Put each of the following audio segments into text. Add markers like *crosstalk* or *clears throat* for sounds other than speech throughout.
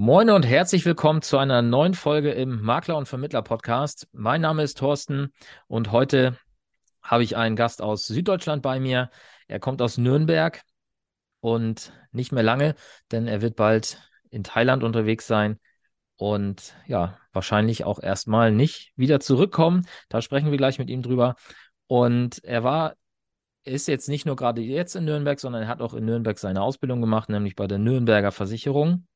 Moin und herzlich willkommen zu einer neuen Folge im Makler und Vermittler Podcast. Mein Name ist Thorsten und heute habe ich einen Gast aus Süddeutschland bei mir. Er kommt aus Nürnberg und nicht mehr lange, denn er wird bald in Thailand unterwegs sein und ja, wahrscheinlich auch erstmal nicht wieder zurückkommen. Da sprechen wir gleich mit ihm drüber. Und er war ist jetzt nicht nur gerade jetzt in Nürnberg, sondern er hat auch in Nürnberg seine Ausbildung gemacht, nämlich bei der Nürnberger Versicherung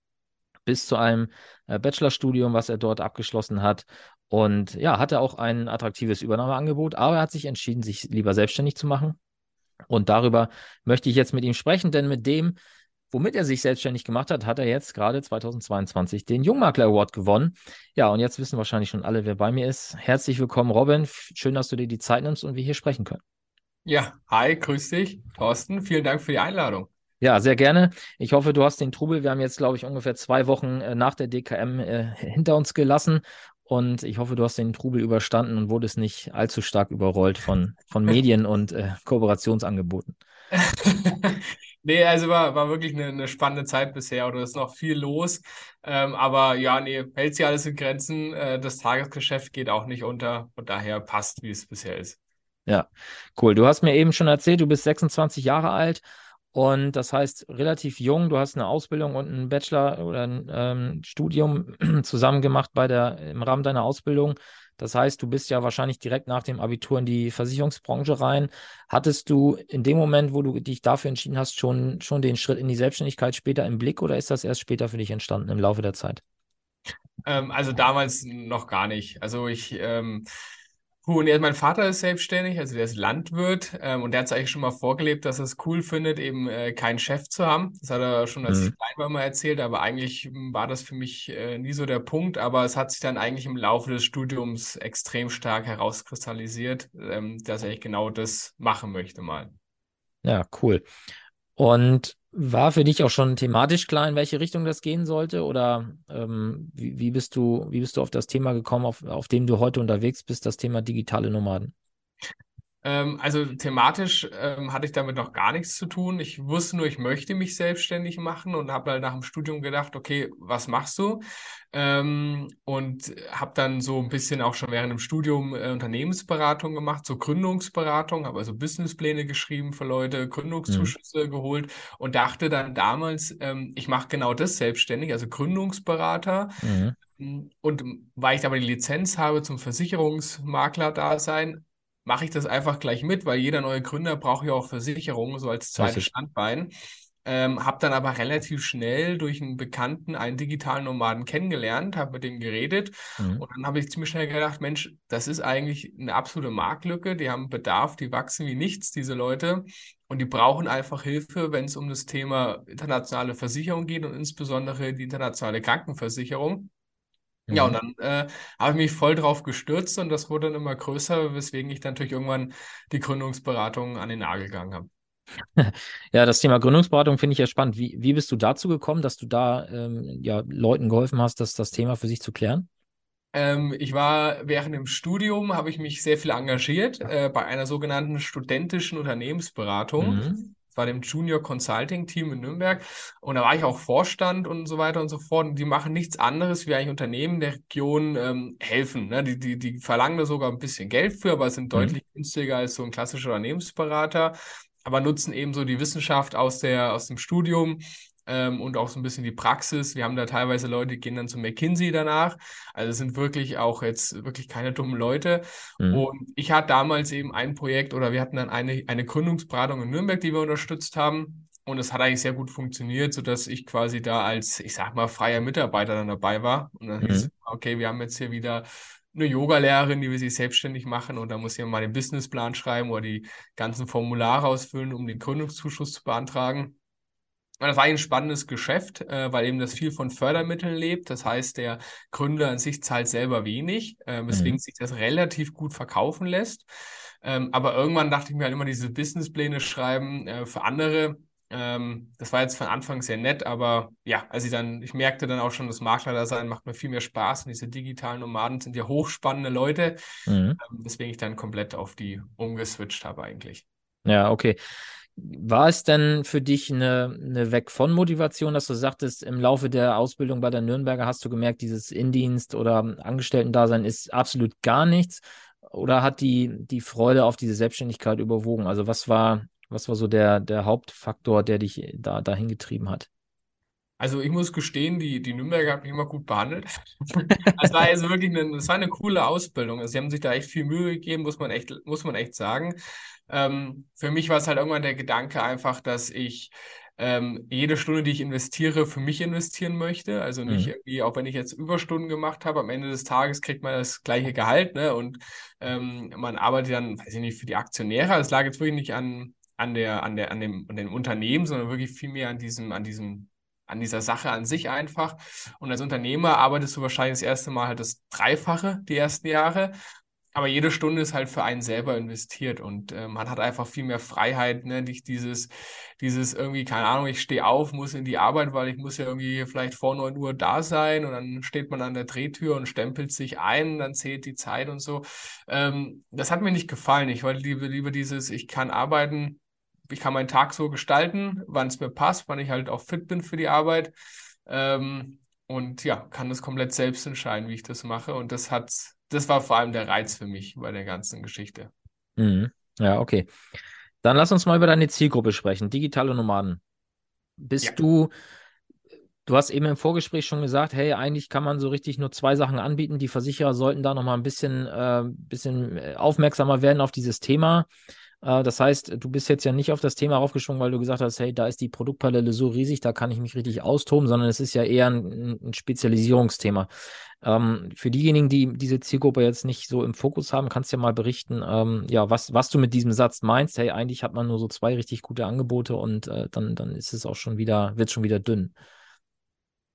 bis zu einem äh, Bachelorstudium, was er dort abgeschlossen hat. Und ja, hatte auch ein attraktives Übernahmeangebot, aber er hat sich entschieden, sich lieber selbstständig zu machen. Und darüber möchte ich jetzt mit ihm sprechen, denn mit dem, womit er sich selbstständig gemacht hat, hat er jetzt gerade 2022 den Jungmakler Award gewonnen. Ja, und jetzt wissen wahrscheinlich schon alle, wer bei mir ist. Herzlich willkommen, Robin. Schön, dass du dir die Zeit nimmst und wir hier sprechen können. Ja, hi, grüß dich, Thorsten. Vielen Dank für die Einladung. Ja, sehr gerne. Ich hoffe, du hast den Trubel. Wir haben jetzt, glaube ich, ungefähr zwei Wochen äh, nach der DKM äh, hinter uns gelassen. Und ich hoffe, du hast den Trubel überstanden und wurdest nicht allzu stark überrollt von, von Medien und äh, Kooperationsangeboten. *laughs* nee, also war, war wirklich eine, eine spannende Zeit bisher oder ist noch viel los. Ähm, aber ja, nee, hält sich alles in Grenzen. Äh, das Tagesgeschäft geht auch nicht unter und daher passt, wie es bisher ist. Ja, cool. Du hast mir eben schon erzählt, du bist 26 Jahre alt und das heißt, relativ jung, du hast eine Ausbildung und einen Bachelor oder ein ähm, Studium *clears throat* zusammen gemacht bei der, im Rahmen deiner Ausbildung. Das heißt, du bist ja wahrscheinlich direkt nach dem Abitur in die Versicherungsbranche rein. Hattest du in dem Moment, wo du dich dafür entschieden hast, schon, schon den Schritt in die Selbstständigkeit später im Blick oder ist das erst später für dich entstanden im Laufe der Zeit? Ähm, also damals noch gar nicht. Also ich ähm, Puh, und mein Vater ist selbstständig, also der ist Landwirt ähm, und der hat es eigentlich schon mal vorgelebt, dass er es cool findet, eben äh, keinen Chef zu haben. Das hat er schon als mhm. klein war mal erzählt, aber eigentlich hm, war das für mich äh, nie so der Punkt. Aber es hat sich dann eigentlich im Laufe des Studiums extrem stark herauskristallisiert, ähm, dass er genau das machen möchte mal. Ja, cool. Und war für dich auch schon thematisch klar, in welche Richtung das gehen sollte? Oder ähm, wie, wie, bist du, wie bist du auf das Thema gekommen, auf, auf dem du heute unterwegs bist, das Thema digitale Nomaden? Ähm, also thematisch ähm, hatte ich damit noch gar nichts zu tun. Ich wusste nur, ich möchte mich selbstständig machen und habe halt nach dem Studium gedacht, okay, was machst du? Ähm, und habe dann so ein bisschen auch schon während dem Studium äh, Unternehmensberatung gemacht, so Gründungsberatung, habe also Businesspläne geschrieben für Leute, Gründungszuschüsse mhm. geholt und dachte dann damals, ähm, ich mache genau das selbstständig, also Gründungsberater. Mhm. Und weil ich aber die Lizenz habe zum Versicherungsmakler-Dasein, mache ich das einfach gleich mit, weil jeder neue Gründer braucht ja auch Versicherungen, so als zweites Standbein. Ähm, habe dann aber relativ schnell durch einen Bekannten einen digitalen Nomaden kennengelernt, habe mit dem geredet mhm. und dann habe ich ziemlich schnell gedacht, Mensch, das ist eigentlich eine absolute Marktlücke, die haben Bedarf, die wachsen wie nichts, diese Leute und die brauchen einfach Hilfe, wenn es um das Thema internationale Versicherung geht und insbesondere die internationale Krankenversicherung. Ja, und mhm. dann äh, habe ich mich voll drauf gestürzt und das wurde dann immer größer, weswegen ich dann natürlich irgendwann die Gründungsberatung an den Nagel gegangen habe. *laughs* Ja, das Thema Gründungsberatung finde ich ja spannend. Wie, wie bist du dazu gekommen, dass du da ähm, ja, Leuten geholfen hast, das, das Thema für sich zu klären? Ähm, ich war während dem Studium, habe ich mich sehr viel engagiert äh, bei einer sogenannten studentischen Unternehmensberatung. Mhm. War dem Junior Consulting Team in Nürnberg. Und da war ich auch Vorstand und so weiter und so fort. Und die machen nichts anderes, wie eigentlich Unternehmen der Region ähm, helfen. Ne? Die, die, die verlangen da sogar ein bisschen Geld für, aber sind mhm. deutlich günstiger als so ein klassischer Unternehmensberater. Aber nutzen eben so die Wissenschaft aus, der, aus dem Studium ähm, und auch so ein bisschen die Praxis. Wir haben da teilweise Leute, die gehen dann zu McKinsey danach. Also es sind wirklich auch jetzt wirklich keine dummen Leute. Mhm. Und ich hatte damals eben ein Projekt oder wir hatten dann eine, eine Gründungsberatung in Nürnberg, die wir unterstützt haben. Und es hat eigentlich sehr gut funktioniert, sodass ich quasi da als, ich sag mal, freier Mitarbeiter dann dabei war. Und dann mhm. hieß es, okay, wir haben jetzt hier wieder eine Yoga-Lehrerin, die wir sich selbstständig machen und da muss ich mal den Businessplan schreiben oder die ganzen Formulare ausfüllen, um den Gründungszuschuss zu beantragen. Das war ein spannendes Geschäft, äh, weil eben das viel von Fördermitteln lebt. Das heißt, der Gründer an sich zahlt selber wenig, äh, weswegen mhm. sich das relativ gut verkaufen lässt. Ähm, aber irgendwann dachte ich mir halt immer, diese Businesspläne schreiben äh, für andere. Ähm, das war jetzt von Anfang sehr nett, aber ja, als ich dann, ich merkte dann auch schon, das Makler-Dasein macht mir viel mehr Spaß und diese digitalen Nomaden sind ja hochspannende Leute, mhm. ähm, weswegen ich dann komplett auf die umgeswitcht habe eigentlich. Ja, okay. War es denn für dich eine, eine Weg von Motivation, dass du sagtest, im Laufe der Ausbildung bei der Nürnberger hast du gemerkt, dieses Indienst oder Angestellten-Dasein ist absolut gar nichts? Oder hat die, die Freude auf diese Selbstständigkeit überwogen? Also was war, was war so der, der Hauptfaktor, der dich da dahin getrieben hat? Also ich muss gestehen, die, die Nürnberger hat mich immer gut behandelt. *laughs* Das war also wirklich eine, war eine coole Ausbildung. Also sie haben sich da echt viel Mühe gegeben, muss man echt, muss man echt sagen. Ähm, für mich war es halt irgendwann der Gedanke einfach, dass ich ähm, jede Stunde, die ich investiere, für mich investieren möchte. Also nicht mhm. irgendwie, auch wenn ich jetzt Überstunden gemacht habe, am Ende des Tages kriegt man das gleiche Gehalt, ne? Und ähm, man arbeitet dann, weiß ich nicht, für die Aktionäre. Es lag jetzt wirklich nicht an, an der, an der, an dem, an dem Unternehmen, sondern wirklich vielmehr an diesem, an diesem an dieser Sache an sich einfach. Und als Unternehmer arbeitest du wahrscheinlich das erste Mal halt das Dreifache die ersten Jahre aber jede Stunde ist halt für einen selber investiert und äh, man hat einfach viel mehr Freiheit, ne? Nicht dieses, dieses irgendwie, keine Ahnung, ich stehe auf, muss in die Arbeit, weil ich muss ja irgendwie vielleicht vor 9 Uhr da sein und dann steht man an der Drehtür und stempelt sich ein, dann zählt die Zeit und so. Ähm, das hat mir nicht gefallen. Ich wollte lieber, lieber dieses, ich kann arbeiten, ich kann meinen Tag so gestalten, wann es mir passt, wann ich halt auch fit bin für die Arbeit. Ähm, und ja, kann das komplett selbst entscheiden, wie ich das mache. Und das hat das war vor allem der Reiz für mich bei der ganzen Geschichte. Mhm. Ja, okay. Dann lass uns mal über deine Zielgruppe sprechen, digitale Nomaden. Bist ja. du, du hast eben im Vorgespräch schon gesagt, hey, eigentlich kann man so richtig nur zwei Sachen anbieten. Die Versicherer sollten da nochmal ein bisschen, äh, bisschen aufmerksamer werden auf dieses Thema. Äh, das heißt, du bist jetzt ja nicht auf das Thema aufgeschwungen, weil du gesagt hast, hey, da ist die Produktpalette so riesig, da kann ich mich richtig austoben, sondern es ist ja eher ein, ein Spezialisierungsthema. Ähm, für diejenigen, die diese Zielgruppe jetzt nicht so im Fokus haben, kannst du ja mal berichten, ähm, ja, was, was du mit diesem Satz meinst. Hey, eigentlich hat man nur so zwei richtig gute Angebote und äh, dann, dann ist es auch schon wieder, wird schon wieder dünn.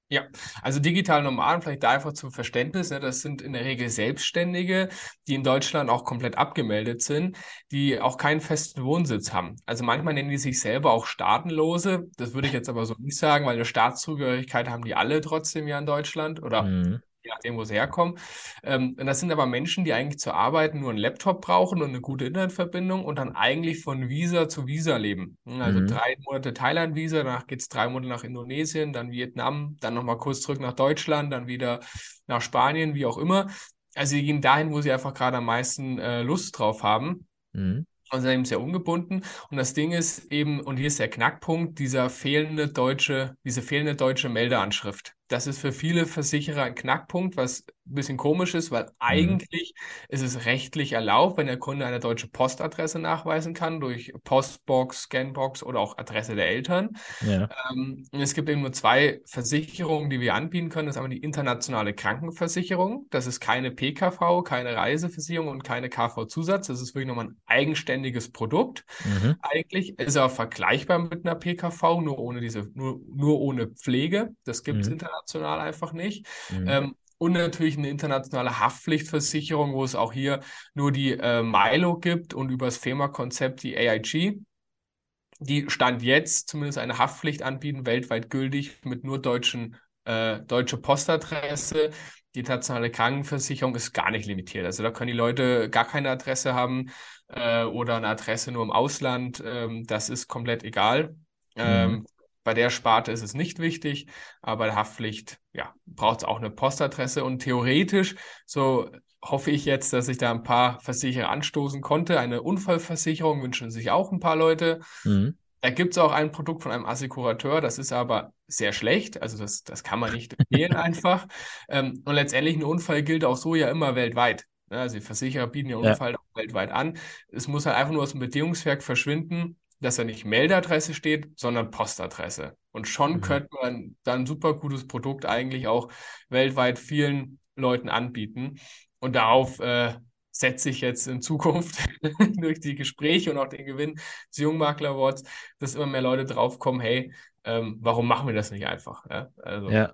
Ja, also digitale Nomaden, vielleicht da einfach zum Verständnis, ne, das sind in der Regel Selbstständige, die in Deutschland auch komplett abgemeldet sind, die auch keinen festen Wohnsitz haben. Also manchmal nennen die sich selber auch Staatenlose. Das würde ich jetzt aber so nicht sagen, weil eine Staatszugehörigkeit haben die alle trotzdem ja in Deutschland oder mhm je nachdem, wo sie herkommen. Ähm, das sind aber Menschen, die eigentlich zur Arbeit nur einen Laptop brauchen und eine gute Internetverbindung und dann eigentlich von Visa zu Visa leben. Hm, also mhm. drei Monate Thailand-Visa, danach geht es drei Monate nach Indonesien, dann Vietnam, dann nochmal kurz zurück nach Deutschland, dann wieder nach Spanien, wie auch immer. Also sie gehen dahin, wo sie einfach gerade am meisten äh, Lust drauf haben. Mhm und sind eben sehr ungebunden. Und das Ding ist eben, und hier ist der Knackpunkt, dieser fehlende deutsche, diese fehlende deutsche Meldeanschrift. Das ist für viele Versicherer ein Knackpunkt, was ein bisschen komisch ist, weil mhm. eigentlich ist es rechtlich erlaubt, wenn der Kunde eine deutsche Postadresse nachweisen kann, durch Postbox, Scanbox oder auch Adresse der Eltern. Ja. Ähm, es gibt eben nur zwei Versicherungen, die wir anbieten können. Das ist einmal die internationale Krankenversicherung. Das ist keine PKV, keine Reiseversicherung und keine KV-Zusatz. Das ist wirklich nochmal ein eigenständiges Produkt. Mhm. Eigentlich ist er auch vergleichbar mit einer PKV, nur ohne diese, nur, nur ohne Pflege. Das gibt es mhm. international international einfach nicht. Mhm. Ähm, und natürlich eine internationale Haftpflichtversicherung, wo es auch hier nur die äh, Milo gibt und über das FEMA-Konzept die AIG. Die Stand jetzt zumindest eine Haftpflicht anbieten, weltweit gültig mit nur deutschen, äh, deutsche Postadresse. Die internationale Krankenversicherung ist gar nicht limitiert. Also da können die Leute gar keine Adresse haben äh, oder eine Adresse nur im Ausland. Ähm, das ist komplett egal. Mhm. Ähm, bei der Sparte ist es nicht wichtig, aber bei der Haftpflicht ja, braucht es auch eine Postadresse und theoretisch, so hoffe ich jetzt, dass ich da ein paar Versicherer anstoßen konnte. Eine Unfallversicherung wünschen sich auch ein paar Leute. Mhm. Da gibt es auch ein Produkt von einem Assekurateur, das ist aber sehr schlecht. Also das, das kann man nicht empfehlen *laughs* einfach. Ähm, und letztendlich ein Unfall gilt auch so ja immer weltweit. Also die Versicherer bieten ja Unfall ja. auch weltweit an. Es muss halt einfach nur aus dem Bedingungswerk verschwinden dass da nicht Meldadresse steht, sondern Postadresse. Und schon mhm. könnte man dann ein super gutes Produkt eigentlich auch weltweit vielen Leuten anbieten. Und darauf äh, setze ich jetzt in Zukunft *laughs* durch die Gespräche und auch den Gewinn des Jungmakler Awards, dass immer mehr Leute draufkommen, hey, ähm, warum machen wir das nicht einfach? Ja, also, ja.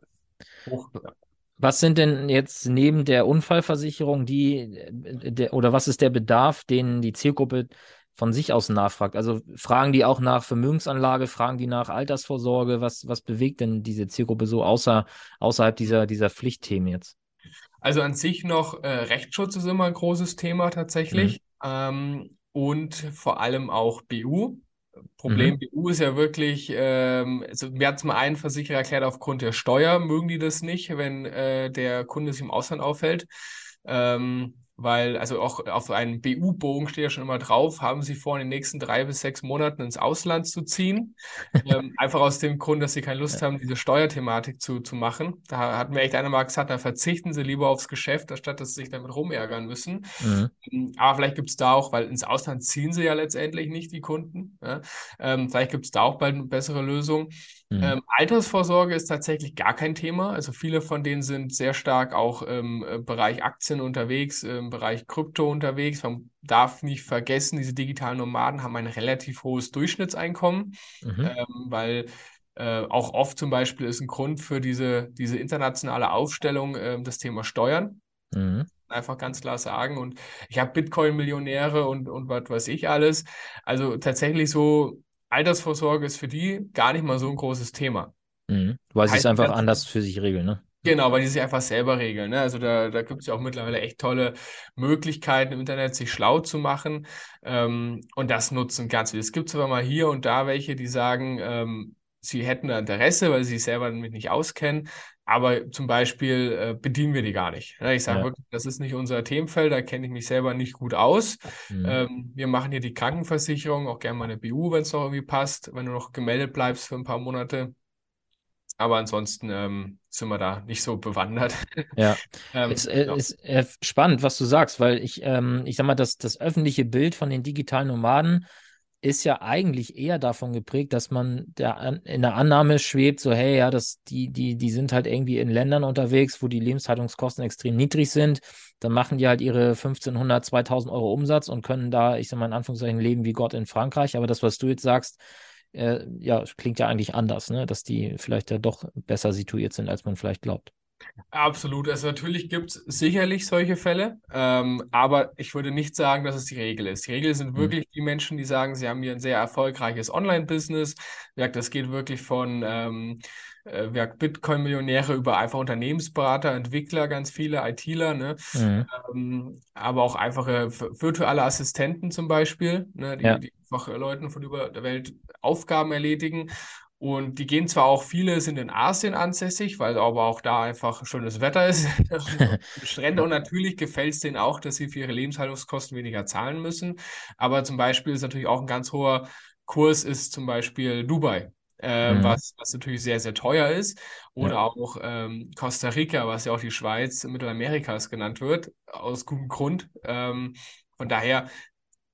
Hoch, ja. Was sind denn jetzt neben der Unfallversicherung die, äh, der, oder was ist der Bedarf, den die Zielgruppe von sich aus nachfragt. Also fragen die auch nach Vermögensanlage, fragen die nach Altersvorsorge, was, was bewegt denn diese Zielgruppe so außer, außerhalb dieser, dieser Pflichtthemen jetzt? Also an sich noch äh, Rechtsschutz ist immer ein großes Thema tatsächlich. Mhm. Ähm, und vor allem auch BU. Problem mhm. BU ist ja wirklich, ähm, also mir hat es mal ein Versicherer erklärt, aufgrund der Steuer mögen die das nicht, wenn äh, der Kunde sich im Ausland aufhält. Ähm, weil, also auch auf einem BU-Bogen steht ja schon immer drauf, haben Sie vor, in den nächsten drei bis sechs Monaten ins Ausland zu ziehen. *laughs* ähm, einfach aus dem Grund, dass Sie keine Lust haben, diese Steuerthematik zu, zu machen. Da hat mir echt einer mal gesagt, da verzichten Sie lieber aufs Geschäft, anstatt dass Sie sich damit rumärgern müssen. Mhm. Ähm, aber vielleicht gibt es da auch, weil ins Ausland ziehen Sie ja letztendlich nicht die Kunden. Ja? Ähm, vielleicht gibt es da auch bald eine bessere Lösung. Mhm. Ähm, Altersvorsorge ist tatsächlich gar kein Thema. Also viele von denen sind sehr stark auch im äh, Bereich Aktien unterwegs, im Bereich Krypto unterwegs. Man darf nicht vergessen, diese digitalen Nomaden haben ein relativ hohes Durchschnittseinkommen, mhm. ähm, weil äh, auch oft zum Beispiel ist ein Grund für diese, diese internationale Aufstellung äh, das Thema Steuern. Mhm. Einfach ganz klar sagen. Und ich habe Bitcoin-Millionäre und, und was weiß ich alles. Also tatsächlich so Altersvorsorge ist für die gar nicht mal so ein großes Thema. Mhm. Weil sie es einfach anders für sich regeln, ne? Genau, weil die sich einfach selber regeln. Ne? Also da, da gibt es ja auch mittlerweile echt tolle Möglichkeiten im Internet, sich schlau zu machen. Ähm, und das nutzen ganz viele. Es gibt zwar mal hier und da welche, die sagen, ähm, sie hätten da Interesse, weil sie sich selber damit nicht auskennen. Aber zum Beispiel äh, bedienen wir die gar nicht. Ne? Ich sage ja. wirklich, das ist nicht unser Themenfeld, da kenne ich mich selber nicht gut aus. Mhm. Ähm, wir machen hier die Krankenversicherung, auch gerne mal eine BU, wenn es noch irgendwie passt, wenn du noch gemeldet bleibst für ein paar Monate. Aber ansonsten ähm, sind wir da nicht so bewandert. *laughs* Ja, *laughs* ähm, es äh, ja. ist äh, spannend, was du sagst, weil ich, ähm, ich sag mal, das, das öffentliche Bild von den digitalen Nomaden ist ja eigentlich eher davon geprägt, dass man der, in der Annahme schwebt, so, hey, ja, das, die, die, die sind halt irgendwie in Ländern unterwegs, wo die Lebenshaltungskosten extrem niedrig sind. Dann machen die halt ihre 1500, 2000 Euro Umsatz und können da, ich sag mal, in Anführungszeichen leben wie Gott in Frankreich. Aber das, was du jetzt sagst, äh, ja, klingt ja eigentlich anders, ne? dass die vielleicht ja doch besser situiert sind, als man vielleicht glaubt. Absolut. Also natürlich gibt es sicherlich solche Fälle, ähm, aber ich würde nicht sagen, dass es die Regel ist. Die Regel sind mhm. wirklich mhm. die Menschen, die sagen, sie haben hier ein sehr erfolgreiches Online-Business. Das geht wirklich von ähm, äh, Bitcoin-Millionäre über einfach Unternehmensberater, Entwickler, ganz viele ITler, ne? Mhm. Ähm, aber auch einfache virtuelle Assistenten zum Beispiel, ne? die, ja. die einfach Leuten von über der Welt Aufgaben erledigen. Und die gehen zwar auch, viele sind in Asien ansässig, weil aber auch da einfach schönes Wetter ist, *laughs* Strände. Und natürlich gefällt es denen auch, dass sie für ihre Lebenshaltungskosten weniger zahlen müssen. Aber zum Beispiel ist natürlich auch ein ganz hoher Kurs ist zum Beispiel Dubai. Äh, mhm. was, was natürlich sehr, sehr teuer ist. Oder ja. auch ähm, Costa Rica, was ja auch die Schweiz Mittelamerikas genannt wird, aus gutem Grund. Ähm, von daher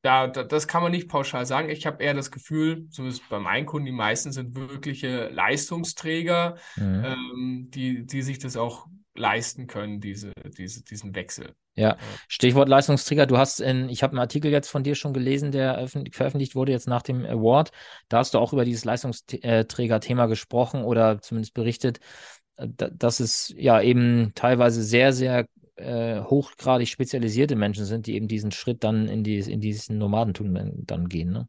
da, da, das kann man nicht pauschal sagen. Ich habe eher das Gefühl, zumindest bei meinen Kunden, die meisten sind wirkliche Leistungsträger, mhm. ähm, die, die sich das auch leisten können, diese, diese, diesen Wechsel. Ja, Stichwort Leistungsträger. Du hast in, ich habe einen Artikel jetzt von dir schon gelesen, der veröffentlicht wurde jetzt nach dem Award. Da hast du auch über dieses Leistungsträger-Thema gesprochen oder zumindest berichtet, äh, dass es ja eben teilweise sehr, sehr äh, hochgradig spezialisierte Menschen sind, die eben diesen Schritt dann in, die, in diesen Nomadentum dann gehen. Ne?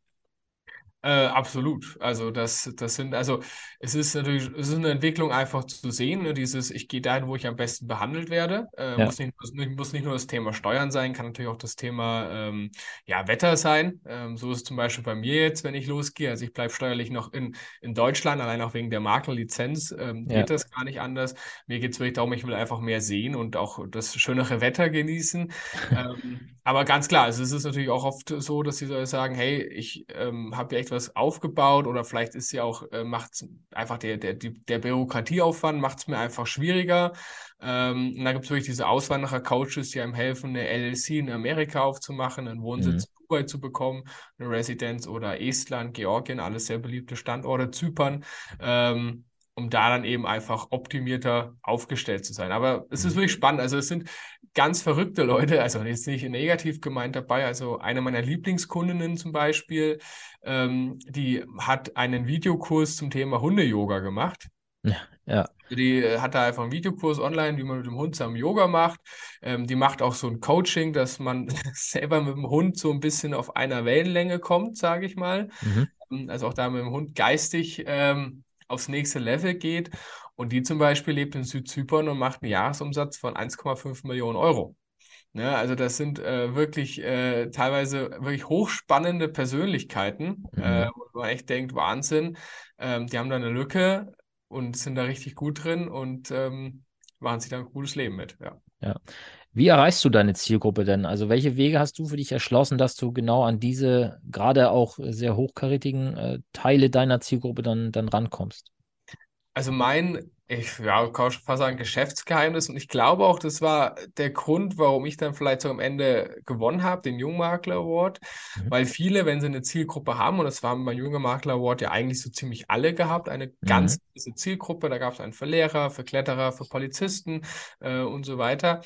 Äh, absolut. Also das, das sind, also es ist natürlich, es ist eine Entwicklung einfach zu sehen, ne? dieses, ich gehe dahin, wo ich am besten behandelt werde. Äh, ja. muss, nicht, muss nicht nur das Thema Steuern sein, kann natürlich auch das Thema ähm, ja, Wetter sein. Ähm, so ist es zum Beispiel bei mir jetzt, wenn ich losgehe. Also ich bleibe steuerlich noch in, in Deutschland, allein auch wegen der Maklerlizenz ähm, ja. geht das gar nicht anders. Mir geht es wirklich darum, ich will einfach mehr sehen und auch das schönere Wetter genießen. ähm, *laughs* aber ganz klar, also es ist natürlich auch oft so, dass sie sagen, hey, ich ähm, habe ja echt was aufgebaut oder vielleicht ist ja auch, äh, macht einfach der, der, der Bürokratieaufwand, macht es mir einfach schwieriger. Ähm, und da gibt es wirklich diese Auswanderer-Coaches, die einem helfen, eine LLC in Amerika aufzumachen, einen Wohnsitz mhm. Dubai zu bekommen, eine Residenz oder Estland, Georgien, alles sehr beliebte Standorte, Zypern. Ähm, um da dann eben einfach optimierter aufgestellt zu sein. Aber es ist mhm. wirklich spannend. Also es sind ganz verrückte Leute, also jetzt nicht negativ gemeint dabei. Also eine meiner Lieblingskundinnen zum Beispiel, ähm, die hat einen Videokurs zum Thema Hunde-Yoga gemacht. Ja, ja. Die äh, hat da einfach einen Videokurs online, wie man mit dem Hund zusammen Yoga macht. Ähm, die macht auch so ein Coaching, dass man *laughs* selber mit dem Hund so ein bisschen auf einer Wellenlänge kommt, sage ich mal. Mhm. Ähm, also auch da mit dem Hund geistig ähm, aufs nächste Level geht. Und die zum Beispiel lebt in Südzypern und macht einen Jahresumsatz von 1,5 Millionen Euro. Ne? Also das sind äh, wirklich äh, teilweise wirklich hochspannende Persönlichkeiten, mhm. äh, wo man echt denkt, Wahnsinn, ähm, die haben da eine Lücke und sind da richtig gut drin und ähm, machen sich da ein gutes Leben mit. Ja. ja. Wie erreichst du deine Zielgruppe denn? Also welche Wege hast du für dich erschlossen, dass du genau an diese gerade auch sehr hochkarätigen äh, Teile deiner Zielgruppe dann, dann rankommst? Also mein ich ja, kann schon fast sagen, Geschäftsgeheimnis. Und ich glaube auch, das war der Grund, warum ich dann vielleicht so am Ende gewonnen habe, den Jungmakler Award. Mhm. Weil viele, wenn sie eine Zielgruppe haben, und das haben beim Jungmakler Award ja eigentlich so ziemlich alle gehabt, eine mhm. ganz gewisse Zielgruppe, da gab es einen für Lehrer, für Kletterer, für Polizisten äh, und so weiter.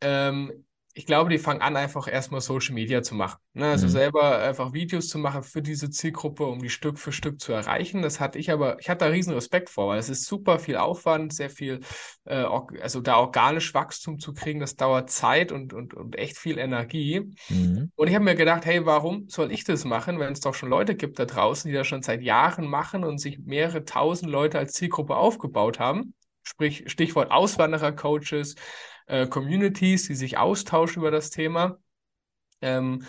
Ähm, ich glaube, die fangen an, einfach erstmal Social Media zu machen. Ne? Also mhm. selber einfach Videos zu machen für diese Zielgruppe, um die Stück für Stück zu erreichen. Das hatte ich aber, ich hatte da riesen Respekt vor, weil es ist super viel Aufwand, sehr viel, äh, also da organisch Wachstum zu kriegen, das dauert Zeit und, und, und echt viel Energie. Mhm. Und ich habe mir gedacht, hey, warum soll ich das machen, wenn es doch schon Leute gibt da draußen, die das schon seit Jahren machen und sich mehrere tausend Leute als Zielgruppe aufgebaut haben? Sprich, Stichwort Auswanderer-Coaches, äh, Communities, die sich austauschen über das Thema. Ähm,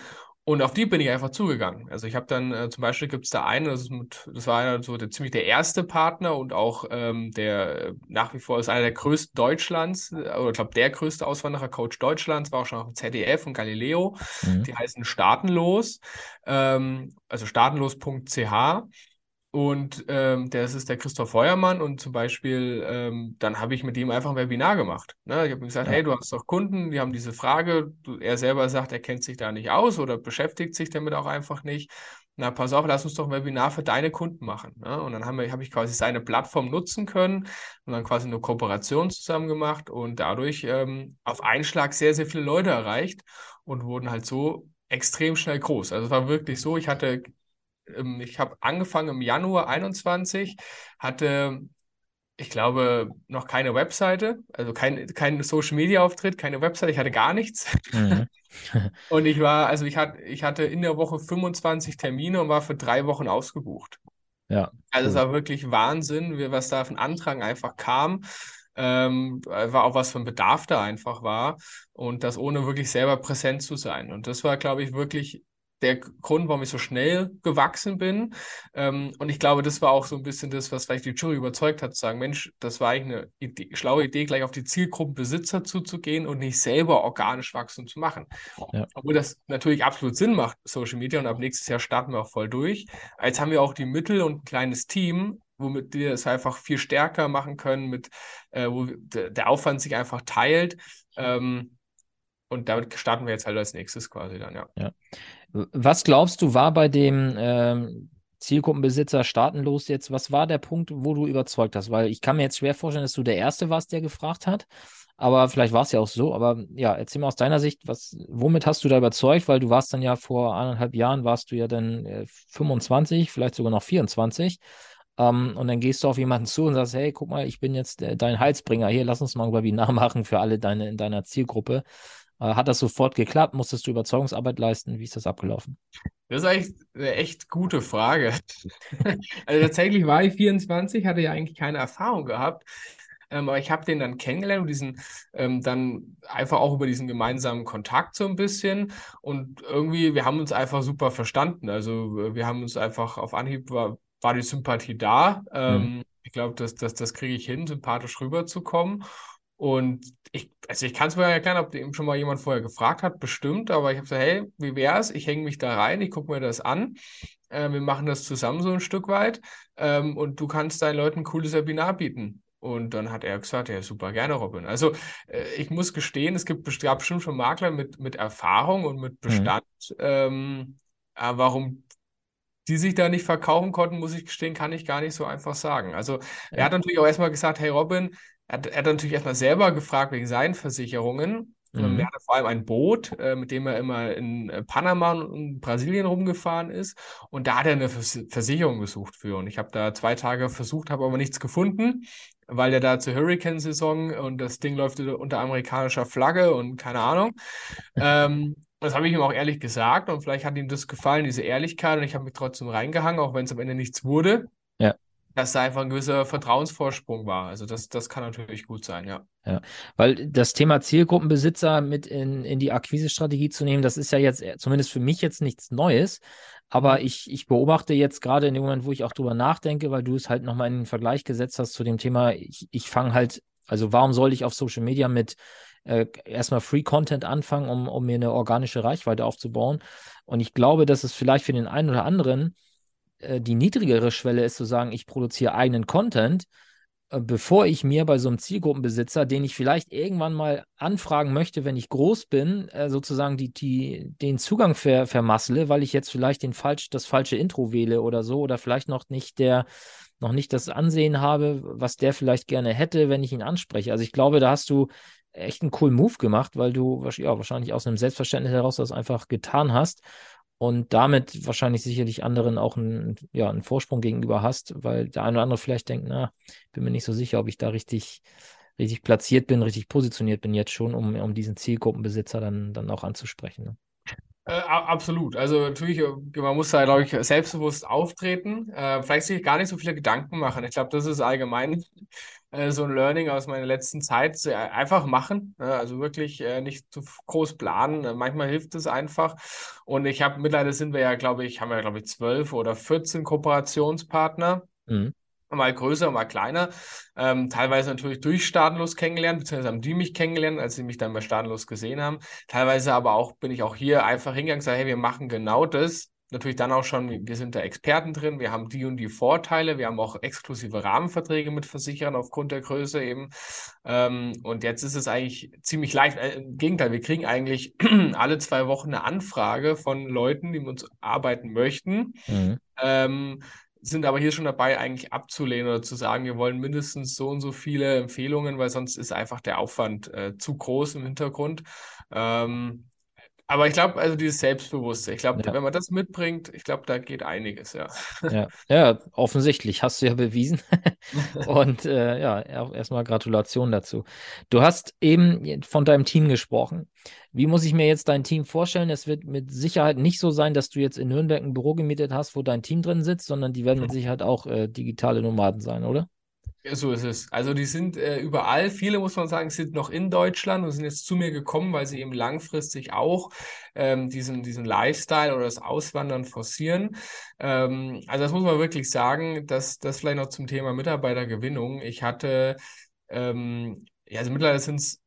und auf die bin ich einfach zugegangen. Also ich habe dann äh, zum Beispiel gibt es da einen, das, mit, das war einer, so der, ziemlich der erste Partner und auch ähm, der nach wie vor ist einer der größten Deutschlands, äh, oder ich glaube der größte Auswanderer-Coach Deutschlands, war auch schon auf dem ZDF und Galileo. Mhm. Die heißen Staatenlos, ähm, also staatenlos.ch. Und ähm, das ist der Christoph Feuermann und zum Beispiel, ähm, dann habe ich mit ihm einfach ein Webinar gemacht. Ne? Ich habe ihm gesagt, ja. hey, du hast doch Kunden, die haben diese Frage. Er selber sagt, er kennt sich da nicht aus oder beschäftigt sich damit auch einfach nicht. Na, pass auf, lass uns doch ein Webinar für deine Kunden machen. Ne? Und dann habe hab ich quasi seine Plattform nutzen können und dann quasi eine Kooperation zusammen gemacht und dadurch ähm, auf einen Schlag sehr, sehr viele Leute erreicht und wurden halt so extrem schnell groß. Also es war wirklich so, ich hatte ich habe angefangen im Januar 21, hatte, ich glaube, noch keine Webseite, also kein, kein Social Media Auftritt, keine Webseite, ich hatte gar nichts. Mhm. *laughs* und ich war, also ich hatte, ich hatte in der Woche 25 Termine und war für drei Wochen ausgebucht. Ja. Also es war wirklich Wahnsinn, was da von Antragen einfach kam. Ähm, war auch was für ein Bedarf da einfach war und das ohne wirklich selber präsent zu sein. Und das war, glaube ich, wirklich der Grund, warum ich so schnell gewachsen bin. Ähm, und ich glaube, das war auch so ein bisschen das, was vielleicht die Jury überzeugt hat, zu sagen, Mensch, das war eigentlich eine Idee, schlaue Idee, gleich auf die Zielgruppenbesitzer zuzugehen und nicht selber organisch Wachstum zu machen. Ja. Obwohl das natürlich absolut Sinn macht, Social Media, und ab nächstes Jahr starten wir auch voll durch. Jetzt haben wir auch die Mittel und ein kleines Team, womit wir es einfach viel stärker machen können, mit, äh, wo der Aufwand sich einfach teilt. Ähm, und damit starten wir jetzt halt als nächstes quasi dann, ja. ja. Was glaubst du, war bei dem ähm, Zielgruppenbesitzer staatenlos jetzt, was war der Punkt, wo du überzeugt hast? Weil ich kann mir jetzt schwer vorstellen, dass du der Erste warst, der gefragt hat. Aber vielleicht war es ja auch so. Aber ja, erzähl mal aus deiner Sicht, was, womit hast du da überzeugt? Weil du warst dann ja vor anderthalb Jahren, warst du ja dann äh, 25, vielleicht sogar noch 24. Um, ähm, und dann gehst du auf jemanden zu und sagst, hey, guck mal, ich bin jetzt äh, dein Heilsbringer. Hier, lass uns mal ein Webinar machen für alle deine in deiner Zielgruppe. Äh, hat das sofort geklappt? Musstest du Überzeugungsarbeit leisten? Wie ist das abgelaufen? Das ist eigentlich eine echt gute Frage. *laughs* also tatsächlich war ich 24, hatte ja eigentlich keine Erfahrung gehabt. Ähm, aber ich habe den dann kennengelernt und diesen ähm, dann einfach auch über diesen gemeinsamen Kontakt so ein bisschen. Und irgendwie, wir haben uns einfach super verstanden. Also wir haben uns einfach auf Anhieb war, war die Sympathie da. Ähm, mhm. Ich glaube, das, das, das kriege ich hin, sympathisch rüberzukommen. Und ich, also ich kann es mir erklären, ob eben schon mal jemand vorher gefragt hat, bestimmt, aber ich habe gesagt, hey, wie wär's? Ich hänge mich da rein, ich gucke mir das an. Äh, wir machen das zusammen so ein Stück weit ähm, und du kannst deinen Leuten ein cooles Webinar bieten. Und dann hat er gesagt, ja, super, gerne, Robin. Also äh, ich muss gestehen, es gibt gab bestimmt schon Makler mit, mit Erfahrung und mit mhm. Bestand. Mhm. Ähm, aber warum die sich da nicht verkaufen konnten, muss ich gestehen, kann ich gar nicht so einfach sagen. Also er hat natürlich auch erstmal gesagt, hey Robin, er hat, er hat natürlich erstmal selber gefragt wegen seinen Versicherungen. Mhm. Er hatte vor allem ein Boot, äh, mit dem er immer in äh, Panama und Brasilien rumgefahren ist. Und da hat er eine Vers Versicherung gesucht für. Und ich habe da zwei Tage versucht, habe aber nichts gefunden, weil er da zur Hurricane-Saison und das Ding läuft unter amerikanischer Flagge und keine Ahnung. ähm, das habe ich ihm auch ehrlich gesagt und vielleicht hat ihm das gefallen, diese Ehrlichkeit. Und ich habe mich trotzdem reingehangen, auch wenn es am Ende nichts wurde. Dass da einfach ein gewisser Vertrauensvorsprung war. Also das, das kann natürlich gut sein, ja. Ja, weil das Thema Zielgruppenbesitzer mit in, in die Akquisestrategie zu nehmen, das ist ja jetzt zumindest für mich jetzt nichts Neues. Aber mhm. ich, ich beobachte jetzt gerade in dem Moment, wo ich auch drüber nachdenke, weil du es halt nochmal in den Vergleich gesetzt hast zu dem Thema, ich, ich fange halt, also warum soll ich auf Social Media mit äh, erstmal Free Content anfangen, um, um mir eine organische Reichweite aufzubauen? Und ich glaube, dass es vielleicht für den einen oder anderen äh, die niedrigere Schwelle ist, zu sagen, ich produziere eigenen Content, äh, bevor ich mir bei so einem Zielgruppenbesitzer, den ich vielleicht irgendwann mal anfragen möchte, wenn ich groß bin, äh, sozusagen die, die, den Zugang ver, vermassle, weil ich jetzt vielleicht den falsch, das falsche Intro wähle oder so, oder vielleicht noch nicht der, noch nicht das Ansehen habe, was der vielleicht gerne hätte, wenn ich ihn anspreche. Also ich glaube, da hast du echt einen coolen Move gemacht, weil du ja, wahrscheinlich aus einem Selbstverständnis heraus das einfach getan hast und damit wahrscheinlich sicherlich anderen auch einen, ja, einen Vorsprung gegenüber hast, weil der eine oder andere vielleicht denkt, na, bin mir nicht so sicher, ob ich da richtig, richtig platziert bin, richtig positioniert bin jetzt schon, um, um diesen Zielgruppenbesitzer dann, dann auch anzusprechen. Ne? Äh, absolut. Also natürlich, äh, man muss da, glaube ich, selbstbewusst auftreten. Äh, vielleicht sich gar nicht so viele Gedanken machen. Ich glaube, das ist allgemein äh, so ein Learning aus meiner letzten Zeit. Äh, einfach machen. Ne? also wirklich äh, nicht zu groß planen. manchmal hilft es einfach. Und ich habe mittlerweile sind wir ja, glaube ich, haben wir, glaube ich, zwölf oder 14 Kooperationspartner. Mhm mal größer, mal kleiner. Ähm, teilweise natürlich durch Staatenlos kennengelernt, beziehungsweise haben die mich kennengelernt, als sie mich dann bei Staatenlos gesehen haben. Teilweise aber auch bin ich auch hier einfach hingegangen und gesagt, hey, wir machen genau das. Natürlich dann auch schon, wir sind da Experten drin, wir haben die und die Vorteile, wir haben auch exklusive Rahmenverträge mit Versicherern aufgrund der Größe eben. Ähm, und jetzt ist es eigentlich ziemlich leicht. Äh, Im Gegenteil, wir kriegen eigentlich *clears throat* alle zwei Wochen eine Anfrage von Leuten, die mit uns arbeiten möchten. Mhm. Ähm, sind aber hier schon dabei, eigentlich abzulehnen oder zu sagen, wir wollen mindestens so und so viele Empfehlungen, weil sonst ist einfach der Aufwand äh, zu groß im Hintergrund. Ähm, aber ich glaube, also dieses Selbstbewusste, ich glaube, ja. wenn man das mitbringt, ich glaube, da geht einiges, ja. Ja, ja offensichtlich hast du ja bewiesen. *laughs* Und äh, ja, erstmal Gratulation dazu. Du hast eben von deinem Team gesprochen. Wie muss ich mir jetzt dein Team vorstellen? Es wird mit Sicherheit nicht so sein, dass du jetzt in Nürnberg ein Büro gemietet hast, wo dein Team drin sitzt, sondern die werden mit Sicherheit auch äh, digitale Nomaden sein, oder? So ist es. Also die sind äh, überall. Viele, muss man sagen, sind noch in Deutschland und sind jetzt zu mir gekommen, weil sie eben langfristig auch ähm, diesen, diesen Lifestyle oder das Auswandern forcieren. Ähm, also das muss man wirklich sagen, dass das vielleicht noch zum Thema Mitarbeitergewinnung. Ich hatte, ähm, ja, also mittlerweile sind es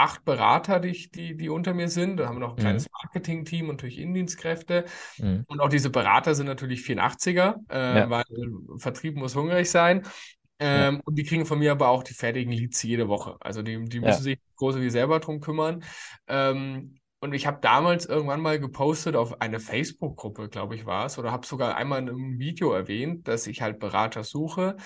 acht Berater, die, die, die unter mir sind. Da haben wir noch ein mhm. kleines Marketing-Team und natürlich Indienstkräfte. Mhm. Und auch diese Berater sind natürlich 84er, äh, ja. weil Vertrieb muss hungrig sein. Ähm, ja. Und die kriegen von mir aber auch die fertigen Leads jede Woche. Also die, die müssen ja. sich große wie selber drum kümmern. Ähm, und ich habe damals irgendwann mal gepostet auf eine Facebook-Gruppe, glaube ich, war es, oder habe sogar einmal in einem Video erwähnt, dass ich halt Berater suche.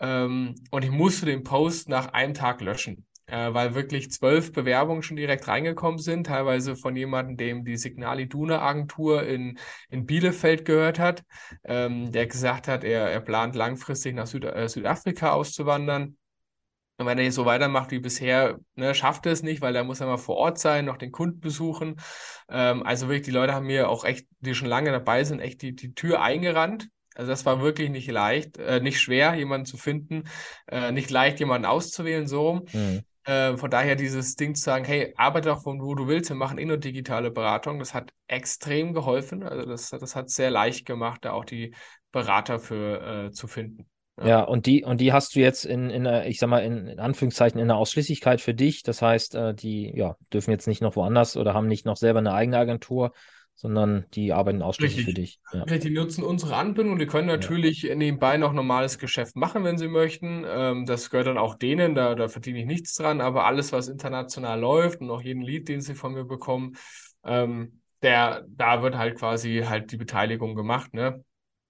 Ähm, und ich musste den Post nach einem Tag löschen äh, weil wirklich zwölf Bewerbungen schon direkt reingekommen sind, teilweise von jemandem, dem die Signal Iduna Agentur in, in Bielefeld gehört hat, ähm, der gesagt hat, er, er plant langfristig nach Süd, äh, Südafrika auszuwandern. Und wenn er so weitermacht wie bisher, ne, schafft er es nicht, weil er muss einmal vor Ort sein, noch den Kunden besuchen. Ähm, also wirklich, die Leute haben mir auch echt, die schon lange dabei sind, echt die, die Tür eingerannt. Also das war wirklich nicht leicht, äh, nicht schwer, jemanden zu finden, äh, nicht leicht, jemanden auszuwählen, so. Mhm. Äh, von daher dieses Ding zu sagen, hey, arbeite doch wo du willst, wir machen eh nur digitale Beratung, das hat extrem geholfen. Also das, das hat sehr leicht gemacht, da auch die Berater für äh, zu finden. Ja. ja, und die, und die hast du jetzt in, in ich sag mal, in, in Anführungszeichen in der Ausschließlichkeit für dich. Das heißt, äh, die ja, dürfen jetzt nicht noch woanders oder haben nicht noch selber eine eigene Agentur, sondern die arbeiten ausschließlich für dich. Ja. Richtig, die nutzen unsere Anbindung. Die können natürlich ja. nebenbei noch normales Geschäft machen, wenn sie möchten. Ähm, das gehört dann auch denen, da, da verdiene ich nichts dran. Aber alles, was international läuft und auch jeden Lead, den sie von mir bekommen, ähm, der, da wird halt quasi halt die Beteiligung gemacht. Ne?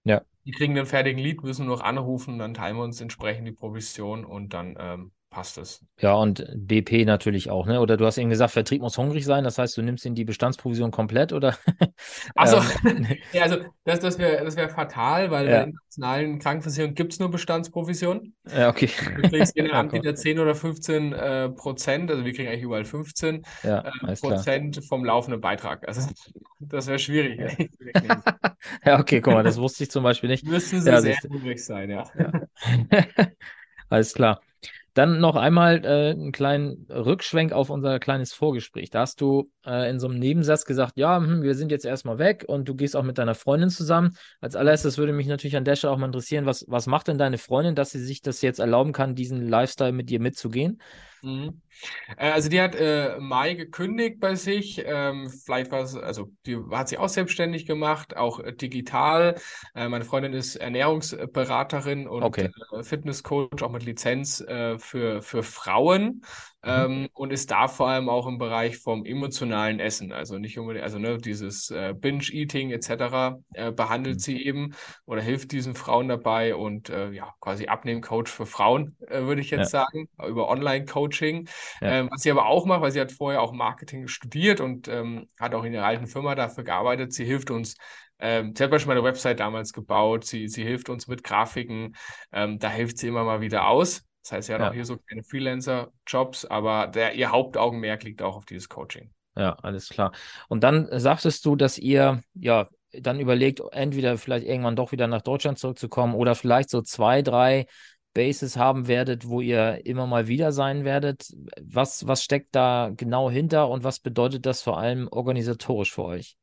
Ja. Die kriegen den fertigen Lead, müssen nur noch anrufen, dann teilen wir uns entsprechend die Provision und dann ähm, passt es. Ja, und BP natürlich auch, ne? Oder du hast eben gesagt, Vertrieb muss hungrig sein, das heißt, du nimmst ihn die Bestandsprovision komplett, oder? *laughs* Achso, ähm, ja, also das, das wäre das wär fatal, weil ja. bei internationalen Krankenversicherungen gibt es nur Bestandsprovision. Ja, okay. Du kriegst *laughs* je nach Anbieter 10 oder 15 äh, Prozent, also wir kriegen eigentlich überall 15 ja, äh, Prozent klar. vom laufenden Beitrag. Also *laughs* das wäre schwierig. Ja. ja. okay, guck mal, das wusste ich zum Beispiel nicht. Müssen sie ja, sehr hungrig sein, ja. Alles klar. Dann noch einmal äh, einen kleinen Rückschwenk auf unser kleines Vorgespräch. Da hast du äh, in so einem Nebensatz gesagt, ja, hm, wir sind jetzt erstmal weg und du gehst auch mit deiner Freundin zusammen. Als allererstes würde mich natürlich an der Stelle auch mal interessieren, was, was macht denn deine Freundin, dass sie sich das jetzt erlauben kann, diesen Lifestyle mit dir mitzugehen? Mhm. Äh, also die hat äh, Mai gekündigt bei sich. Ähm, vielleicht war es, also die hat sich auch selbstständig gemacht, auch äh, digital. Äh, meine Freundin ist Ernährungsberaterin und okay. Äh, Fitnesscoach, auch mit Lizenz äh, für, für Frauen. Mhm. Ähm, und ist da vor allem auch im Bereich vom emotionalen Essen, also nicht unbedingt, also ne, dieses äh, Binge-Eating etc. Äh, behandelt mhm. sie eben oder hilft diesen Frauen dabei und äh, ja, quasi Abnehmen-Coach für Frauen, äh, würde ich jetzt ja. sagen, über Online-Coaching. Ja. Ähm, was sie aber auch macht, weil sie hat vorher auch Marketing studiert und ähm, hat auch in ihrer alten Firma dafür gearbeitet. Sie hilft uns ähm, sie hat beispielsweise meine Website damals gebaut. Sie, sie hilft uns mit Grafiken. Ähm, da hilft sie immer mal wieder aus. Das heißt, sie hat ja. auch hier so keine Freelancer-Jobs, aber der, ihr Hauptaugenmerk liegt auch auf dieses Coaching. Ja, alles klar. Und dann sagtest du, dass ihr ja dann überlegt, entweder vielleicht irgendwann doch wieder nach Deutschland zurückzukommen oder vielleicht so zwei, drei Bases haben werdet, wo ihr immer mal wieder sein werdet. Was, was steckt da genau hinter und was bedeutet das vor allem organisatorisch für euch?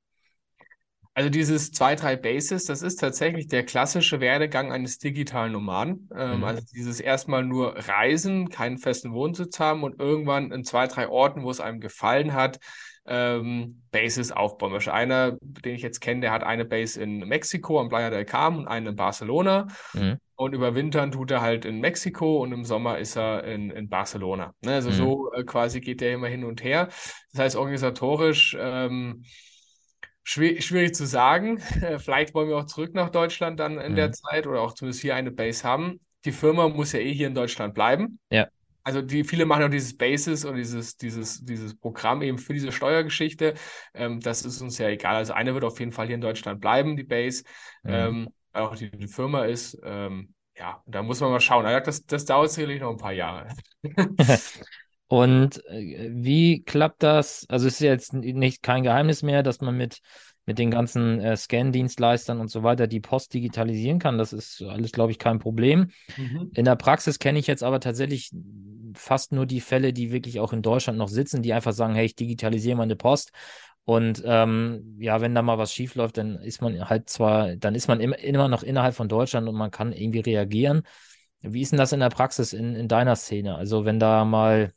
Also dieses zwei, drei Bases, das ist tatsächlich der klassische Werdegang eines digitalen Nomaden. Ähm, mhm. Also dieses erstmal nur Reisen, keinen festen Wohnsitz haben und irgendwann in zwei, drei Orten, wo es einem gefallen hat, ähm, Bases aufbauen. Einer, den ich jetzt kenne, der hat eine Base in Mexiko am Playa del Carmen und eine in Barcelona. Mhm. Und überwintern tut er halt in Mexiko und im Sommer ist er in, in Barcelona. Ne? Also mhm. so äh, quasi geht der immer hin und her. Das heißt, organisatorisch ähm, Schwierig, schwierig zu sagen. Vielleicht wollen wir auch zurück nach Deutschland dann in mhm. der Zeit oder auch zumindest hier eine Base haben. Die Firma muss ja eh hier in Deutschland bleiben. Ja. Also die viele machen auch dieses Basis und dieses, dieses, dieses Programm eben für diese Steuergeschichte. Ähm, das ist uns ja egal. Also eine wird auf jeden Fall hier in Deutschland bleiben, die Base. Mhm. Ähm, auch die, die, Firma ist. Ähm, ja, da muss man mal schauen. Das, das dauert sicherlich noch ein paar Jahre. *laughs* *laughs* Und äh, wie klappt das? Also es ist jetzt nicht kein Geheimnis mehr, dass man mit, mit den ganzen äh, Scan-Dienstleistern und so weiter die Post digitalisieren kann. Das ist alles, glaube ich, kein Problem. Mhm. In der Praxis kenne ich jetzt aber tatsächlich fast nur die Fälle, die wirklich auch in Deutschland noch sitzen, die einfach sagen, hey, ich digitalisiere meine Post. Und ähm, ja, wenn da mal was schief läuft, dann ist man halt zwar, dann ist man immer, immer noch innerhalb von Deutschland und man kann irgendwie reagieren. Wie ist denn das in der Praxis in, in deiner Szene? Also wenn da mal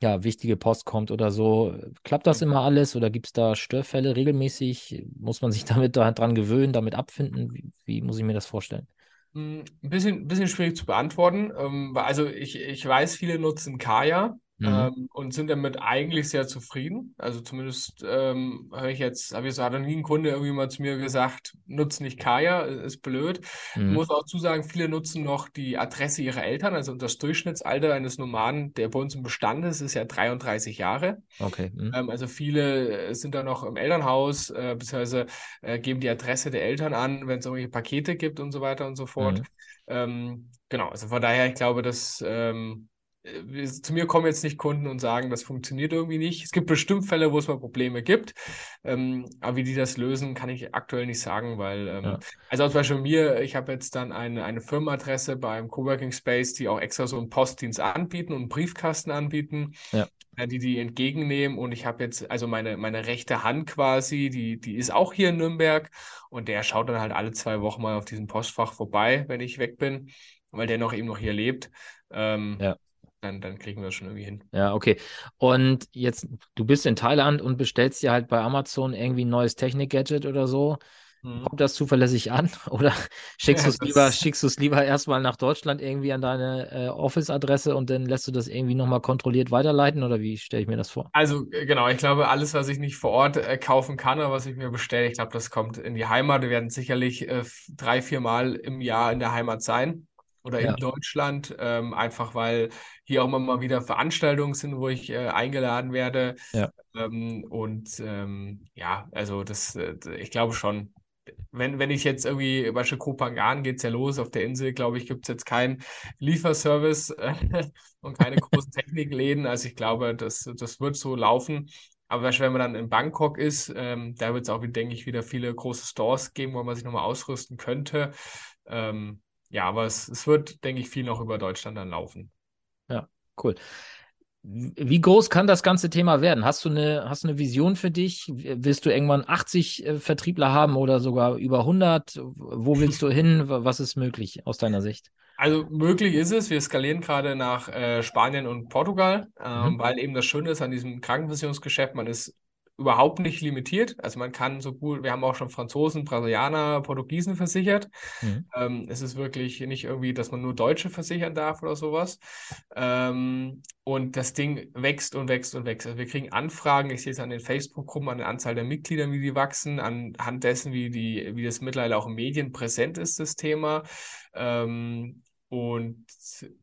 ja, wichtige Post kommt oder so. Klappt das immer alles oder gibt es da Störfälle regelmäßig? Muss man sich *laughs* damit dran gewöhnen, damit abfinden? Wie, wie muss ich mir das vorstellen? Hm, ein bisschen, bisschen schwierig zu beantworten. Ähm, also ich, ich weiß, viele nutzen Kaya. Mhm. Ähm, und sind damit eigentlich sehr zufrieden. Also zumindest ähm, höre ich jetzt, habe ich so, hat nie ein Kunde irgendwie mal zu mir gesagt, nutzt nicht Kaya, ist blöd. Mhm. Ich muss auch zusagen, viele nutzen noch die Adresse ihrer Eltern, also das Durchschnittsalter eines Nomaden, der bei uns im Bestand ist, ist ja 33 Jahre. Okay. Mhm. Ähm, also viele sind da noch im Elternhaus, äh, beziehungsweise äh, geben die Adresse der Eltern an, wenn es irgendwelche Pakete gibt und so weiter und so fort. Mhm. Ähm, genau, also von daher, ich glaube, dass ähm, äh, zu mir kommen jetzt nicht Kunden und sagen, das funktioniert irgendwie nicht. Es gibt bestimmt Fälle, wo es mal Probleme gibt. Ähm, aber wie die das lösen, kann ich aktuell nicht sagen, weil, ähm, ja. also zum Beispiel mir, ich habe jetzt dann eine, eine Firmenadresse beim Coworking Space, die auch extra so einen Postdienst anbieten und einen Briefkasten anbieten. Ja. Äh, die die entgegennehmen und ich habe jetzt also meine meine rechte Hand quasi, die die ist auch hier in Nürnberg und der schaut dann halt alle zwei Wochen mal auf diesem Postfach vorbei, wenn ich weg bin, weil der noch eben noch hier lebt. Ähm, ja dann, dann kriegen wir das schon irgendwie hin. Ja, okay. Und jetzt, du bist in Thailand und bestellst dir halt bei Amazon irgendwie ein neues Technik-Gadget oder so. Mhm. Kommt das zuverlässig an? *laughs* Oder schickst ja, du es lieber, schickst du es lieber erstmal nach Deutschland irgendwie an deine äh, Office-Adresse und dann lässt du das irgendwie nochmal kontrolliert weiterleiten? Oder wie stelle ich mir das vor? Also, äh, genau, ich glaube, alles, was ich nicht vor Ort äh, kaufen kann oder was ich mir bestelle, ich glaube, das kommt in die Heimat. Wir werden sicherlich äh, drei, vier Mal im Jahr in der Heimat sein. Oder ja. in Deutschland, ähm, einfach weil hier auch immer mal wieder Veranstaltungen sind, wo ich äh, eingeladen werde. Ja. Ähm, und ähm, ja, also das, äh, ich glaube schon, wenn, wenn ich jetzt irgendwie, bei Kopangan geht es ja los, auf der Insel, glaube ich, gibt es jetzt keinen Lieferservice äh, *laughs* und keine *laughs* großen Technikläden. Also ich glaube, das, das wird so laufen. Aber wenn man dann in Bangkok ist, ähm, da wird es auch, denke ich, wieder viele große Stores geben, wo man sich nochmal ausrüsten könnte. Ähm, ja, aber es, es wird, denke ich, viel noch über Deutschland dann laufen. Ja, cool. Wie groß kann das ganze Thema werden? Hast du eine, hast du eine Vision für dich? Willst du irgendwann 80 äh, Vertriebler haben oder sogar über 100? Wo willst du *laughs* hin? Was ist möglich aus deiner Sicht? Also möglich ist es. Wir skalieren gerade nach äh, Spanien und Portugal, ähm, mhm. weil eben das Schöne ist an diesem Krankenversicherungsgeschäft, man ist überhaupt nicht limitiert. Also man kann so gut, wir haben auch schon Franzosen, Brasilianer, Portugiesen versichert. Mhm. Ähm, es ist wirklich nicht irgendwie, dass man nur Deutsche versichern darf oder sowas. Ähm, und das Ding wächst und wächst und wächst. Also wir kriegen Anfragen, ich sehe es an den Facebook-Gruppen, an der Anzahl der Mitglieder, wie die wachsen, anhand dessen, wie, die, wie das mittlerweile auch in Medien präsent ist, das Thema. Ähm, und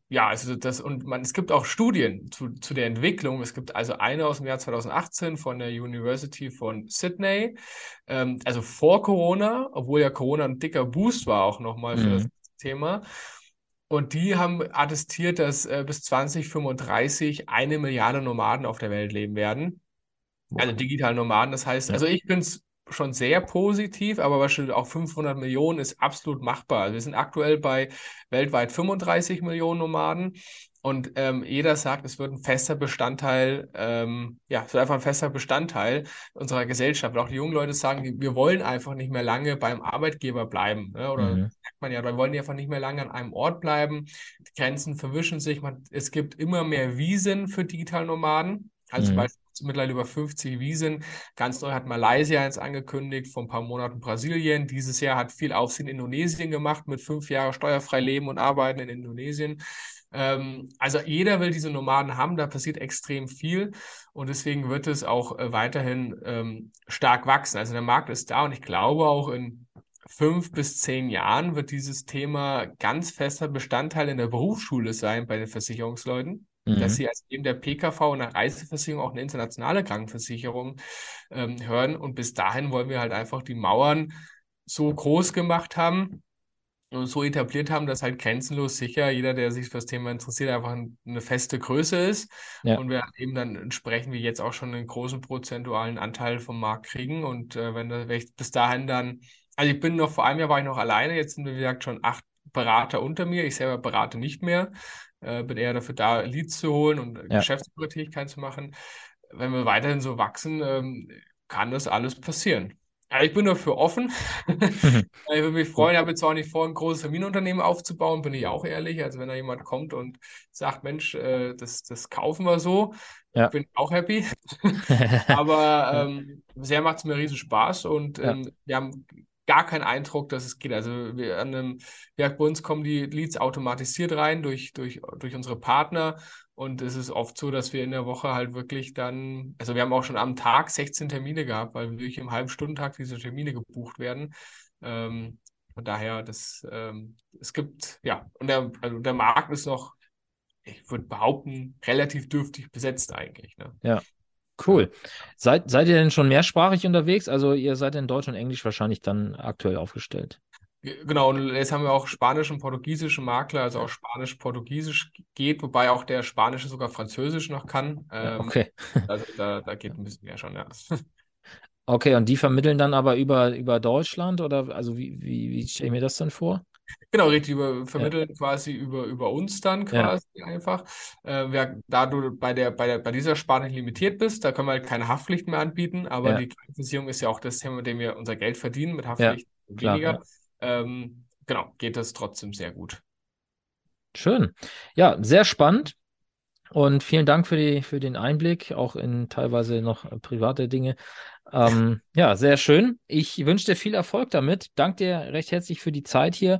ja, also das, und man, es gibt auch Studien zu, zu der Entwicklung. Es gibt also eine aus dem Jahr 2018 von der University von Sydney, ähm, also vor Corona, obwohl ja Corona ein dicker Boost war auch nochmal für mhm. das Thema. Und die haben attestiert, dass äh, bis 2035 eine Milliarde Nomaden auf der Welt leben werden. Also digital Nomaden. Das heißt, ja. also ich bin es schon sehr positiv, aber beispielsweise auch 500 Millionen ist absolut machbar. Also wir sind aktuell bei weltweit 35 Millionen Nomaden und ähm, jeder sagt, es wird ein fester Bestandteil, ähm, ja, es wird einfach ein fester Bestandteil unserer Gesellschaft. Und auch die jungen Leute sagen, wir wollen einfach nicht mehr lange beim Arbeitgeber bleiben. Ne? Oder mhm. sagt man ja, wir wollen einfach nicht mehr lange an einem Ort bleiben. Die Grenzen verwischen sich. Man, es gibt immer mehr Wiesen für Digitalnomaden. Also mhm. zum Beispiel mittlerweile über 50 Wiesen. Ganz neu hat Malaysia jetzt angekündigt, vor ein paar Monaten Brasilien. Dieses Jahr hat viel Aufsehen Indonesien gemacht, mit fünf Jahren steuerfrei leben und arbeiten in Indonesien. Ähm, also jeder will diese Nomaden haben, da passiert extrem viel und deswegen wird es auch äh, weiterhin ähm, stark wachsen. Also der Markt ist da und ich glaube auch in fünf bis zehn Jahren wird dieses Thema ganz fester Bestandteil in der Berufsschule sein bei den Versicherungsleuten mhm. dass sie als eben der PKV und der Reiseversicherung auch eine internationale Krankenversicherung ähm, hören. Und bis dahin wollen wir halt einfach die Mauern so groß gemacht haben und so etabliert haben, dass halt grenzenlos sicher jeder, der sich für das Thema interessiert, einfach eine feste Größe ist. Ja. Und wir eben dann entsprechend wie jetzt auch schon einen großen prozentualen Anteil vom Markt kriegen. Und äh, wenn, das, wenn ich bis dahin dann, also ich bin noch, vor einem Jahr war ich noch alleine, jetzt sind wir, wie gesagt, schon acht Berater unter mir. Ich selber berate nicht mehr äh, bin eher dafür da, Leads zu holen und ja. Geschäftsführertätigkeit zu machen. Wenn wir weiterhin so wachsen, ähm, kann das alles passieren. Ja, ich bin dafür offen. *laughs* ich würde mich freuen, ich habe jetzt auch nicht vor, ein großes Familienunternehmen aufzubauen, bin ich auch ehrlich. Also wenn da jemand kommt und sagt, Mensch, äh, das, das kaufen wir so, ja. bin ich auch happy. *laughs* Aber ähm, bisher macht es mir riesen Spaß und ähm, wir haben gar keinen Eindruck, dass es geht. Also wir an einem Werk bei uns kommen die Leads automatisiert rein durch, durch, durch unsere Partner. Und es ist oft so, dass wir in der Woche halt wirklich dann, also wir haben auch schon am Tag 16 Termine gehabt, weil wirklich im halben Stundentag diese Termine gebucht werden. Ähm, von daher, das, ähm, es gibt, ja, und der, also der Markt ist noch, ich würde behaupten, relativ dürftig besetzt eigentlich. Ne? Ja. Cool. Seid, seid ihr denn schon mehrsprachig unterwegs? Also ihr seid in Deutsch und Englisch wahrscheinlich dann aktuell aufgestellt. Genau, und jetzt haben wir auch Spanisch und Portugiesische Makler, also auch Spanisch-Portugiesisch geht, wobei auch der Spanische sogar Französisch noch kann. Ähm, okay. Also da, da geht ein bisschen mehr schon, ja. Okay, und die vermitteln dann aber über, über Deutschland oder also wie, wie, wie stelle ich mir das dann vor? Genau, richtig, über, vermitteln ja. quasi über, über uns dann quasi ja. einfach. Äh, wer, da du bei, der, bei, der, bei dieser Sparte limitiert bist, da können wir halt keine Haftpflicht mehr anbieten, aber ja. die Krankenversicherung ist ja auch das Thema, mit dem wir unser Geld verdienen, mit Haftpflicht weniger. Ähm, genau, geht das trotzdem sehr gut. Schön. Ja, sehr spannend. Und vielen Dank für, die, für den Einblick, auch in teilweise noch private Dinge. Ähm, ja, sehr schön. Ich wünsche dir viel Erfolg damit. Danke dir recht herzlich für die Zeit hier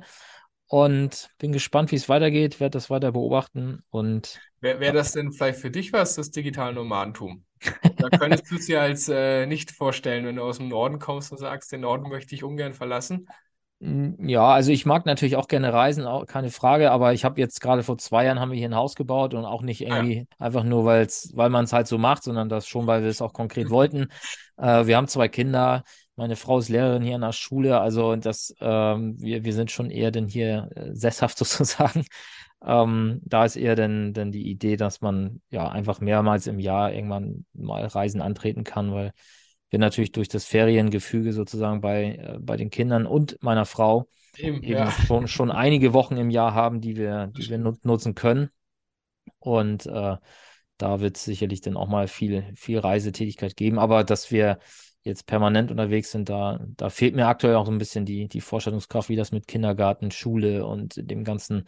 und bin gespannt, wie es weitergeht, werde das weiter beobachten und Wäre wär das denn vielleicht für dich was, das digitale Nomadentum? Da könntest du es dir als äh, nicht vorstellen, wenn du aus dem Norden kommst und sagst, den Norden möchte ich ungern verlassen. Ja, also ich mag natürlich auch gerne reisen, auch keine Frage, aber ich habe jetzt gerade vor zwei Jahren haben wir hier ein Haus gebaut und auch nicht Ah, ja. irgendwie einfach nur, weil's, weil man es halt so macht, sondern das schon, weil wir es auch konkret wollten. Äh, wir haben zwei Kinder, meine Frau ist Lehrerin hier in der Schule, also das, ähm, wir, wir sind schon eher denn hier äh, sesshaft *laughs* sozusagen. Ähm, da ist eher denn, denn die Idee, dass man ja einfach mehrmals im Jahr irgendwann mal Reisen antreten kann, weil wir natürlich durch das Feriengefüge sozusagen bei, äh, bei den Kindern und meiner Frau Eben, eben ja. *laughs* schon, schon einige Wochen im Jahr haben, die wir, die wir nut nutzen können. Und äh, da wird es sicherlich dann auch mal viel, viel Reisetätigkeit geben. Aber dass wir jetzt permanent unterwegs sind, da, da fehlt mir aktuell auch so ein bisschen die, die Vorstellungskraft, wie das mit Kindergarten, Schule und dem ganzen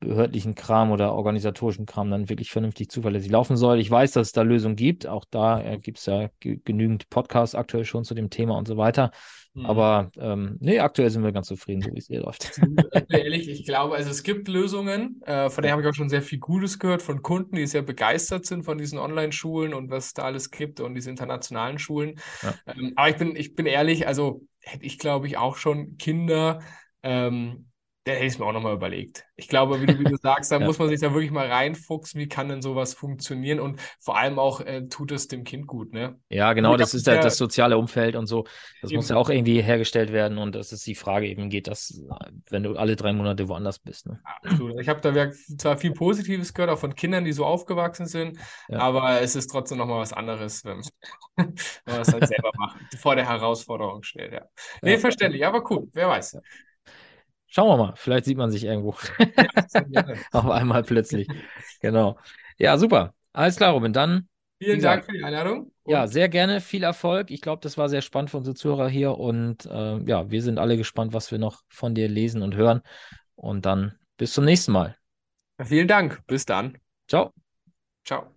behördlichen Kram oder organisatorischen Kram dann wirklich vernünftig zuverlässig laufen soll. Ich weiß, dass es da Lösungen gibt. Auch da äh, gibt es ja ge genügend Podcasts aktuell schon zu dem Thema und so weiter. Mhm. Aber ähm, nee, aktuell sind wir ganz zufrieden, so wie es hier läuft. Ehrlich, ich glaube, also es gibt Lösungen, äh, von denen habe ich auch schon sehr viel Gutes gehört, von Kunden, die sehr begeistert sind von diesen Online-Schulen und was es da alles gibt und diese internationalen Schulen. Ja. Ähm, aber ich bin, ich bin ehrlich, also hätte ich, glaube ich, auch schon Kinder, ähm, dann hätte ich es mir auch nochmal überlegt. Ich glaube, wie du, wie du sagst, da *laughs* Ja. muss man sich da wirklich mal reinfuchsen, wie kann denn sowas funktionieren und vor allem auch, äh, tut es dem Kind gut, ne? Ja, genau, das ist ja das soziale Umfeld und so. Das muss ja auch irgendwie hergestellt werden und das ist die Frage eben, geht das, wenn du alle drei Monate woanders bist, ne? Absolut. Ich habe da zwar viel Positives gehört, auch von Kindern, die so aufgewachsen sind, Ja, aber es ist trotzdem nochmal was anderes, wenn, *laughs* wenn man es halt selber macht, vor der Herausforderung steht, ja. Nee, ja. verständlich, aber cool, wer weiß. Schauen wir mal, vielleicht sieht man sich irgendwo *laughs* auf einmal plötzlich. Genau. Ja, super. Alles klar, Robin. Dann, Vielen Dank für die Einladung ja, sehr gerne, viel Erfolg. Ich glaube, das war sehr spannend für unsere Zuhörer hier und äh, ja, wir sind alle gespannt, was wir noch von dir lesen und hören. Und dann bis zum nächsten Mal. vielen Dank. Bis dann. Ciao. Ciao.